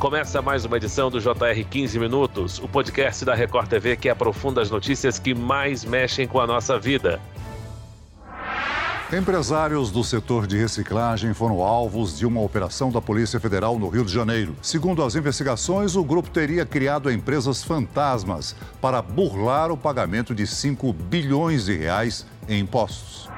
Começa mais uma edição do JR 15 Minutos, o podcast da Record TV que aprofunda as notícias que mais mexem com a nossa vida. Empresários do setor de reciclagem foram alvos de uma operação da Polícia Federal no Rio de Janeiro. Segundo as investigações, o grupo teria criado empresas fantasmas para burlar o pagamento de 5 bilhões de reais em impostos.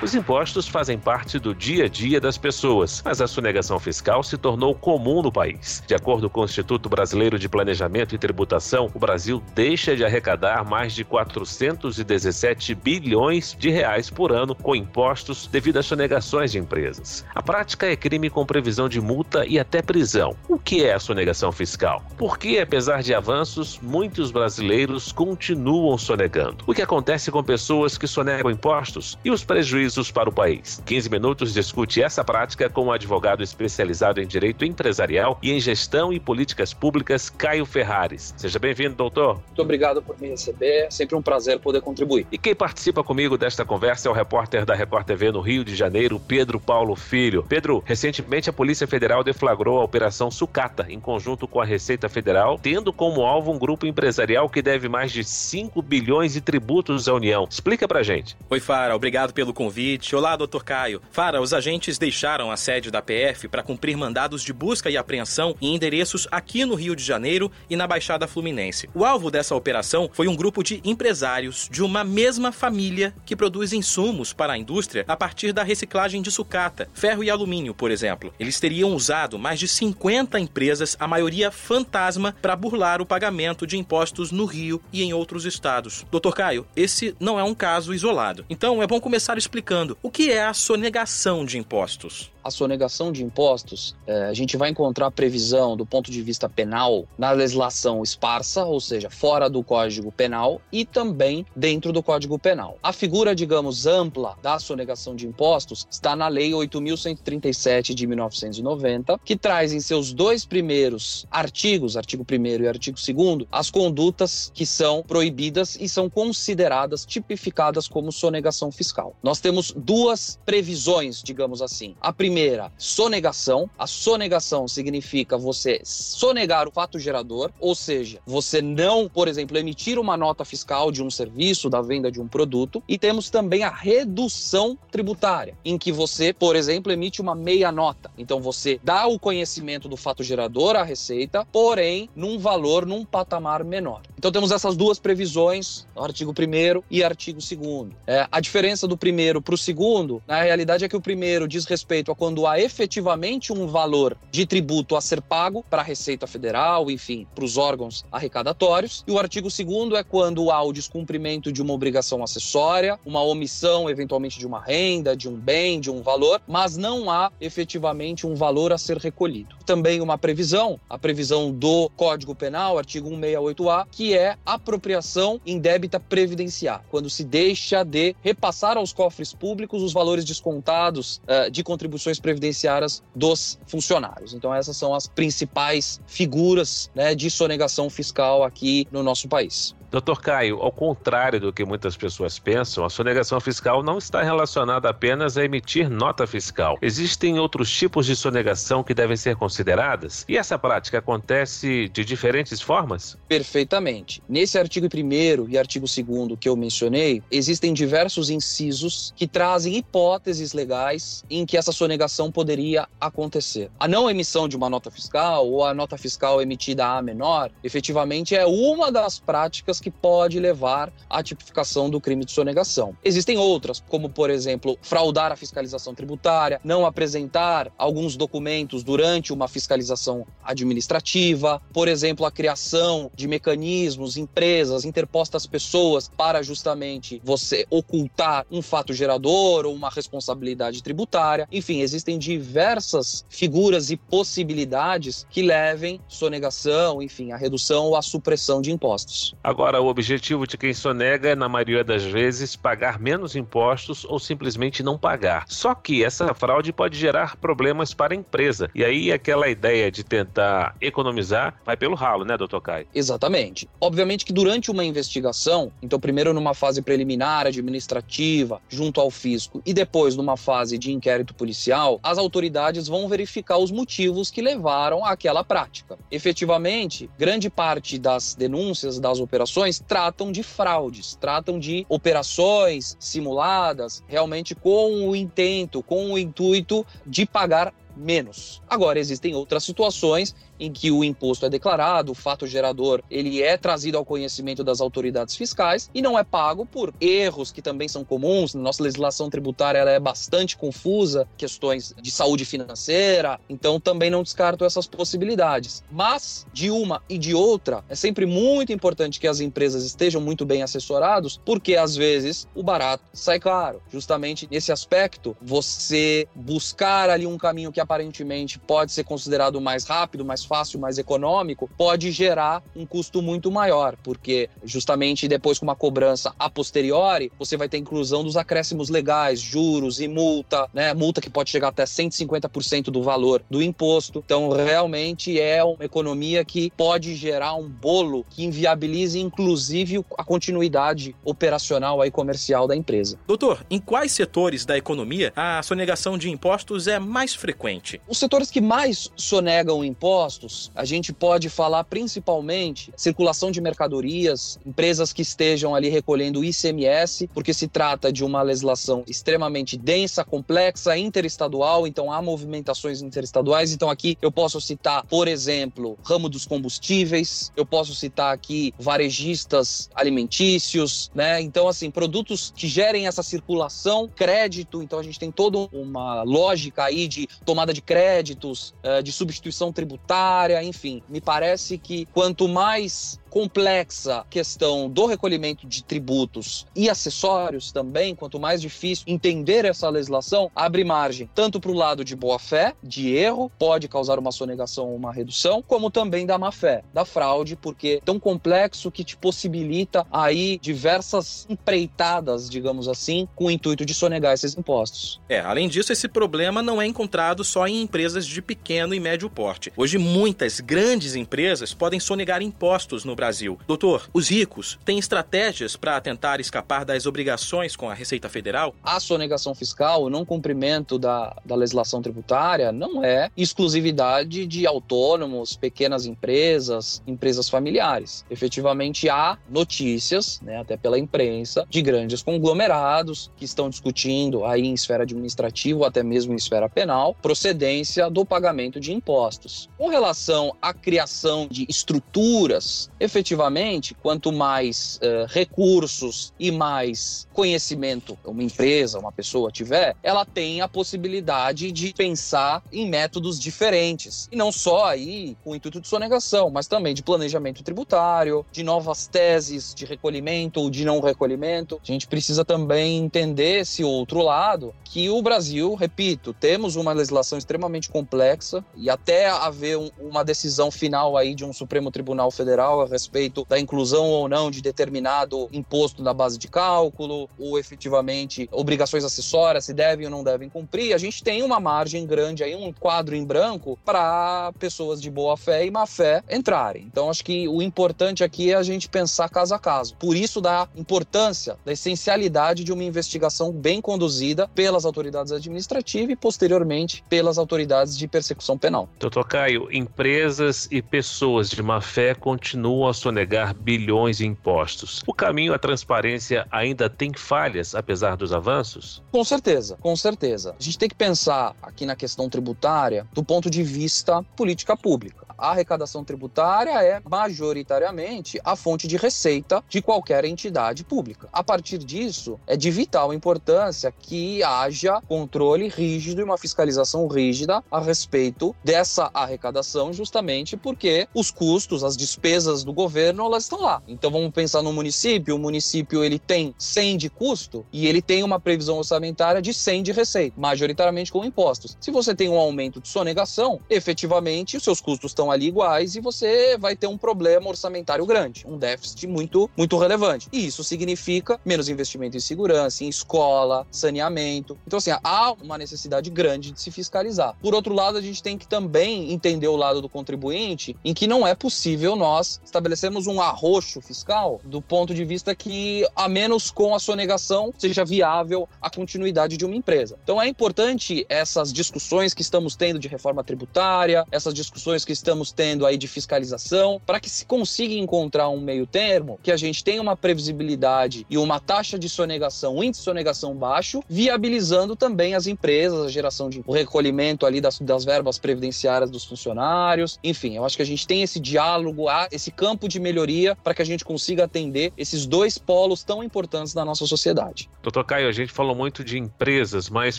Os impostos fazem parte do dia a dia das pessoas, mas a sonegação fiscal se tornou comum no país. De acordo com o Instituto Brasileiro de Planejamento e Tributação, o Brasil deixa de arrecadar mais de 417 bilhões de reais por ano com impostos devido às sonegações de empresas. A prática é crime com previsão de multa e até prisão. O que é a sonegação fiscal? Por que, apesar de avanços, muitos brasileiros continuam sonegando? O que acontece com pessoas que sonegam impostos e os prejuízos prejuízos para o país. 15 Minutos discute essa prática com o um advogado especializado em direito empresarial e em gestão e políticas públicas, Caio Ferrares. Seja bem-vindo, doutor. Muito obrigado por me receber. É sempre um prazer poder contribuir. E quem participa comigo desta conversa é o repórter da Record TV no Rio de Janeiro, Pedro Paulo Filho. Pedro, recentemente a Polícia Federal deflagrou a Operação Sucata, em conjunto com a Receita Federal, tendo como alvo um grupo empresarial que deve mais de 5 bilhões de tributos à União. Explica pra gente. Oi, Fara. Obrigado pelo convite convite. Olá, doutor Caio. Fara, os agentes deixaram a sede da PF para cumprir mandados de busca e apreensão em endereços aqui no Rio de Janeiro e na Baixada Fluminense. O alvo dessa operação foi um grupo de empresários de uma mesma família que produz insumos para a indústria a partir da reciclagem de sucata, ferro e alumínio, por exemplo. Eles teriam usado mais de 50 empresas, a maioria fantasma, para burlar o pagamento de impostos no Rio e em outros estados. Doutor Caio, esse não é um caso isolado. Então é bom começar explicando explicando o que é a sonegação de impostos a sonegação de impostos, é, a gente vai encontrar previsão do ponto de vista penal na legislação esparsa, ou seja, fora do Código Penal e também dentro do Código Penal. A figura, digamos, ampla da sonegação de impostos está na Lei 8.137 de 1990, que traz em seus dois primeiros artigos, artigo 1 e artigo 2, as condutas que são proibidas e são consideradas tipificadas como sonegação fiscal. Nós temos duas previsões, digamos assim. A primeira primeira, sonegação. A sonegação significa você sonegar o fato gerador, ou seja, você não, por exemplo, emitir uma nota fiscal de um serviço, da venda de um produto. E temos também a redução tributária, em que você, por exemplo, emite uma meia nota. Então você dá o conhecimento do fato gerador à Receita, porém num valor, num patamar menor. Então temos essas duas previsões, artigo 1 e artigo 2. É, a diferença do primeiro para o segundo, na realidade, é que o primeiro diz respeito a quando há efetivamente um valor de tributo a ser pago para a Receita Federal, enfim, para os órgãos arrecadatórios. E o artigo 2 é quando há o descumprimento de uma obrigação acessória, uma omissão, eventualmente, de uma renda, de um bem, de um valor, mas não há efetivamente um valor a ser recolhido. Também uma previsão, a previsão do Código Penal, artigo 168A, que é apropriação indébita previdenciária, quando se deixa de repassar aos cofres públicos os valores descontados uh, de contribuições previdenciárias dos funcionários. Então, essas são as principais figuras né, de sonegação fiscal aqui no nosso país. Doutor Caio, ao contrário do que muitas pessoas pensam, a sonegação fiscal não está relacionada apenas a emitir nota fiscal. Existem outros tipos de sonegação que devem ser consideradas? E essa prática acontece de diferentes formas? Perfeitamente. Nesse artigo 1 e artigo 2 que eu mencionei, existem diversos incisos que trazem hipóteses legais em que essa sonegação poderia acontecer. A não emissão de uma nota fiscal ou a nota fiscal emitida a menor, efetivamente é uma das práticas que pode levar à tipificação do crime de sonegação. Existem outras, como por exemplo, fraudar a fiscalização tributária, não apresentar alguns documentos durante uma fiscalização administrativa, por exemplo, a criação de mecanismos, empresas, interpostas pessoas para justamente você ocultar um fato gerador ou uma responsabilidade tributária. Enfim, existem diversas figuras e possibilidades que levem sonegação, enfim, a redução ou a supressão de impostos. Agora, Ora, o objetivo de quem sonega é, na maioria das vezes, pagar menos impostos ou simplesmente não pagar. Só que essa fraude pode gerar problemas para a empresa. E aí aquela ideia de tentar economizar vai pelo ralo, né, doutor Caio? Exatamente. Obviamente que durante uma investigação, então primeiro numa fase preliminar, administrativa, junto ao fisco, e depois numa fase de inquérito policial, as autoridades vão verificar os motivos que levaram àquela prática. Efetivamente, grande parte das denúncias das operações tratam de fraudes, tratam de operações simuladas, realmente com o intento, com o intuito de pagar menos. Agora, existem outras situações em que o imposto é declarado, o fato gerador ele é trazido ao conhecimento das autoridades fiscais e não é pago por erros que também são comuns. Nossa legislação tributária ela é bastante confusa, questões de saúde financeira, então também não descarto essas possibilidades. Mas de uma e de outra, é sempre muito importante que as empresas estejam muito bem assessorados, porque às vezes o barato sai caro. Justamente nesse aspecto, você buscar ali um caminho que aparentemente pode ser considerado mais rápido, mais fácil, mais econômico, pode gerar um custo muito maior, porque justamente depois com uma cobrança a posteriori, você vai ter inclusão dos acréscimos legais, juros e multa, né? Multa que pode chegar até 150% do valor do imposto. Então, realmente é uma economia que pode gerar um bolo que inviabilize inclusive a continuidade operacional e comercial da empresa. Doutor, em quais setores da economia a sonegação de impostos é mais frequente? Os setores que mais sonegam impostos impostos, a gente pode falar principalmente circulação de mercadorias, empresas que estejam ali recolhendo ICMS, porque se trata de uma legislação extremamente densa, complexa, interestadual, então há movimentações interestaduais. Então aqui eu posso citar, por exemplo, ramo dos combustíveis, eu posso citar aqui varejistas alimentícios, né? Então assim, produtos que gerem essa circulação, crédito, então a gente tem toda uma lógica aí de tomada de créditos, eh, de substituição tributária área, enfim. Me parece que quanto mais complexa questão do recolhimento de tributos e acessórios também, quanto mais difícil entender essa legislação, abre margem tanto para o lado de boa-fé, de erro, pode causar uma sonegação ou uma redução, como também da má-fé, da fraude, porque é tão complexo que te possibilita aí diversas empreitadas, digamos assim, com o intuito de sonegar esses impostos. É, além disso, esse problema não é encontrado só em empresas de pequeno e médio porte. Hoje, muitas grandes empresas podem sonegar impostos no Brasil. Doutor, os ricos têm estratégias para tentar escapar das obrigações com a Receita Federal? A sonegação fiscal, o não cumprimento da, da legislação tributária, não é exclusividade de autônomos, pequenas empresas, empresas familiares. Efetivamente, há notícias, né, até pela imprensa, de grandes conglomerados que estão discutindo aí em esfera administrativa ou até mesmo em esfera penal procedência do pagamento de impostos. Com relação à criação de estruturas efetivamente, quanto mais uh, recursos e mais conhecimento uma empresa, uma pessoa tiver, ela tem a possibilidade de pensar em métodos diferentes. E não só aí com o intuito de sonegação, mas também de planejamento tributário, de novas teses de recolhimento ou de não recolhimento. A gente precisa também entender esse outro lado, que o Brasil, repito, temos uma legislação extremamente complexa e até haver um, uma decisão final aí de um Supremo Tribunal Federal a respeito da inclusão ou não de determinado imposto na base de cálculo, ou efetivamente obrigações acessórias, se devem ou não devem cumprir, a gente tem uma margem grande aí, um quadro em branco para pessoas de boa fé e má fé entrarem. Então acho que o importante aqui é a gente pensar caso a caso. Por isso da importância, da essencialidade de uma investigação bem conduzida pelas autoridades administrativas e posteriormente pelas autoridades de persecução penal. Doutor Caio, empresas e pessoas de má fé continuam a sonegar bilhões em impostos. O caminho à transparência ainda tem falhas, apesar dos avanços? Com certeza, com certeza. A gente tem que pensar aqui na questão tributária do ponto de vista política pública a arrecadação tributária é majoritariamente a fonte de receita de qualquer entidade pública. A partir disso, é de vital importância que haja controle rígido e uma fiscalização rígida a respeito dessa arrecadação, justamente porque os custos, as despesas do governo, elas estão lá. Então vamos pensar no município, o município ele tem 100 de custo e ele tem uma previsão orçamentária de 100 de receita, majoritariamente com impostos. Se você tem um aumento de sonegação, efetivamente os seus custos estão ali iguais e você vai ter um problema orçamentário grande, um déficit muito, muito relevante. E isso significa menos investimento em segurança, em escola, saneamento. Então, assim, há uma necessidade grande de se fiscalizar. Por outro lado, a gente tem que também entender o lado do contribuinte, em que não é possível nós estabelecermos um arroxo fiscal do ponto de vista que, a menos com a sonegação, seja viável a continuidade de uma empresa. Então, é importante essas discussões que estamos tendo de reforma tributária, essas discussões que estamos tendo aí de fiscalização, para que se consiga encontrar um meio termo, que a gente tenha uma previsibilidade e uma taxa de sonegação, um índice de sonegação baixo, viabilizando também as empresas, a geração de o recolhimento ali das, das verbas previdenciárias dos funcionários. Enfim, eu acho que a gente tem esse diálogo, esse campo de melhoria para que a gente consiga atender esses dois polos tão importantes da nossa sociedade. Doutor Caio, a gente falou muito de empresas, mas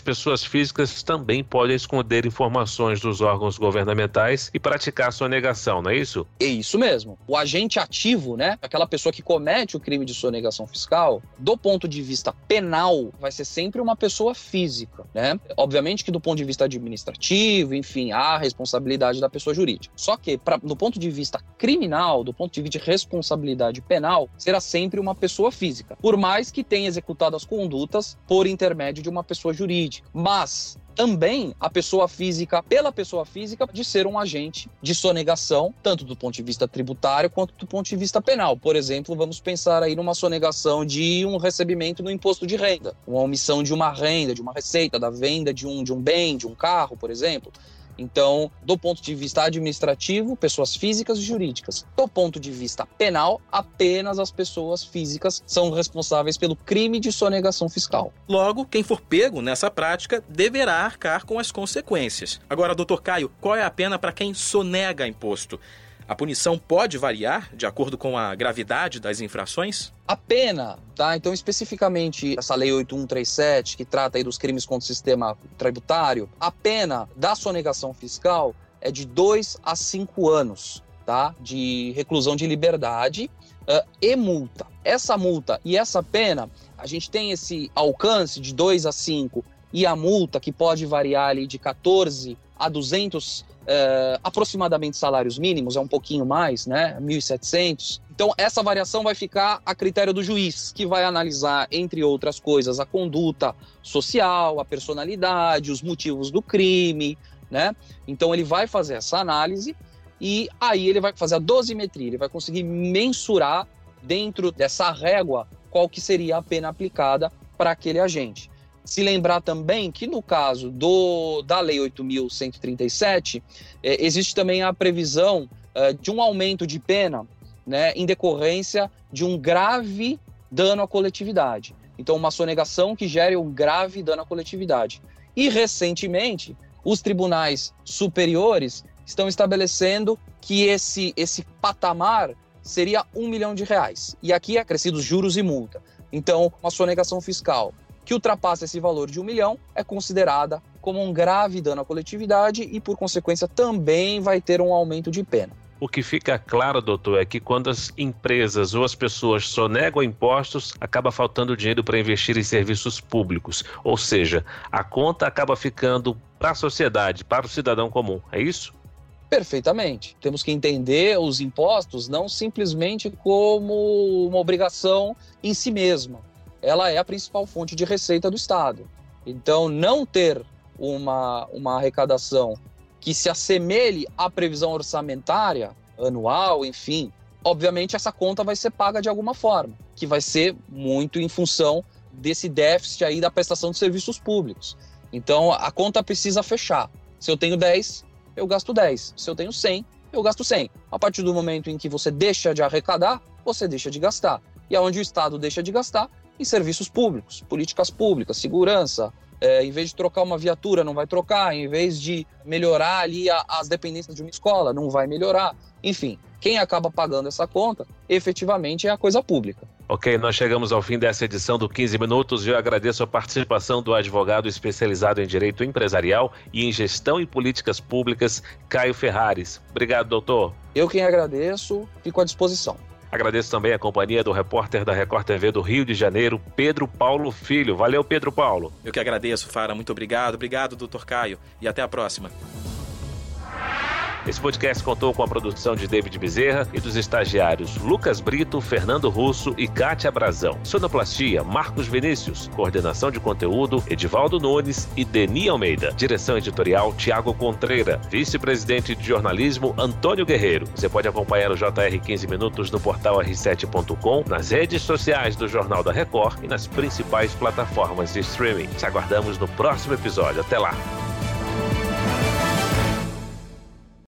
pessoas físicas também podem esconder informações dos órgãos governamentais e praticar sonegação, não é isso? É isso mesmo. O agente ativo, né, aquela pessoa que comete o crime de sonegação fiscal, do ponto de vista penal, vai ser sempre uma pessoa física, né? Obviamente que do ponto de vista administrativo, enfim, há a responsabilidade da pessoa jurídica. Só que, pra, do ponto de vista criminal, do ponto vista de responsabilidade penal, será sempre uma pessoa física, por mais que tenha executado as condutas por intermédio de uma pessoa jurídica. Mas também a pessoa física, pela pessoa física, de ser um agente de sonegação, tanto do ponto de vista tributário quanto do ponto de vista penal. Por exemplo, vamos pensar aí numa sonegação de um recebimento no imposto de renda, uma omissão de uma renda, de uma receita, da venda de um, de um bem, de um carro, por exemplo. Então, do ponto de vista administrativo, pessoas físicas e jurídicas. Do ponto de vista penal, apenas as pessoas físicas são responsáveis pelo crime de sonegação fiscal. Logo, quem for pego nessa prática deverá arcar com as consequências. Agora, doutor Caio, qual é a pena para quem sonega imposto? A punição pode variar de acordo com a gravidade das infrações? A pena, tá? Então, especificamente essa lei 8137, que trata aí dos crimes contra o sistema tributário, a pena da sonegação fiscal é de 2 a 5 anos, tá? De reclusão de liberdade uh, e multa. Essa multa e essa pena, a gente tem esse alcance de 2 a 5 e a multa que pode variar ali de 14 a 200 é, aproximadamente salários mínimos, é um pouquinho mais, né? 1.700. Então, essa variação vai ficar a critério do juiz, que vai analisar, entre outras coisas, a conduta social, a personalidade, os motivos do crime, né? Então, ele vai fazer essa análise e aí ele vai fazer a dosimetria, ele vai conseguir mensurar dentro dessa régua qual que seria a pena aplicada para aquele agente. Se lembrar também que no caso do, da Lei 8.137, é, existe também a previsão é, de um aumento de pena né, em decorrência de um grave dano à coletividade. Então, uma sonegação que gere um grave dano à coletividade. E, recentemente, os tribunais superiores estão estabelecendo que esse, esse patamar seria um milhão de reais. E aqui é acrescidos juros e multa. Então, uma sonegação fiscal que ultrapassa esse valor de um milhão é considerada como um grave dano à coletividade e, por consequência, também vai ter um aumento de pena. O que fica claro, doutor, é que quando as empresas ou as pessoas sonegam impostos, acaba faltando dinheiro para investir em serviços públicos. Ou seja, a conta acaba ficando para a sociedade, para o cidadão comum. É isso? Perfeitamente. Temos que entender os impostos não simplesmente como uma obrigação em si mesma, ela é a principal fonte de receita do Estado. Então, não ter uma, uma arrecadação que se assemelhe à previsão orçamentária anual, enfim, obviamente essa conta vai ser paga de alguma forma, que vai ser muito em função desse déficit aí da prestação de serviços públicos. Então, a conta precisa fechar. Se eu tenho 10, eu gasto 10. Se eu tenho 100, eu gasto 100. A partir do momento em que você deixa de arrecadar, você deixa de gastar. E aonde o Estado deixa de gastar, em serviços públicos, políticas públicas, segurança. É, em vez de trocar uma viatura, não vai trocar. Em vez de melhorar ali a, as dependências de uma escola, não vai melhorar. Enfim, quem acaba pagando essa conta, efetivamente, é a coisa pública. Ok, nós chegamos ao fim dessa edição do 15 Minutos e eu agradeço a participação do advogado especializado em direito empresarial e em gestão e políticas públicas, Caio Ferrares. Obrigado, doutor. Eu quem agradeço, fico à disposição. Agradeço também a companhia do repórter da Record TV do Rio de Janeiro, Pedro Paulo Filho. Valeu, Pedro Paulo. Eu que agradeço, Fara. Muito obrigado. Obrigado, doutor Caio. E até a próxima. Esse podcast contou com a produção de David Bezerra e dos estagiários Lucas Brito, Fernando Russo e Kátia Brazão. Sonoplastia, Marcos Vinícius. Coordenação de conteúdo, Edivaldo Nunes e Deni Almeida. Direção editorial, Tiago Contreira. Vice-presidente de jornalismo, Antônio Guerreiro. Você pode acompanhar o JR 15 Minutos no portal r7.com, nas redes sociais do Jornal da Record e nas principais plataformas de streaming. Te aguardamos no próximo episódio. Até lá!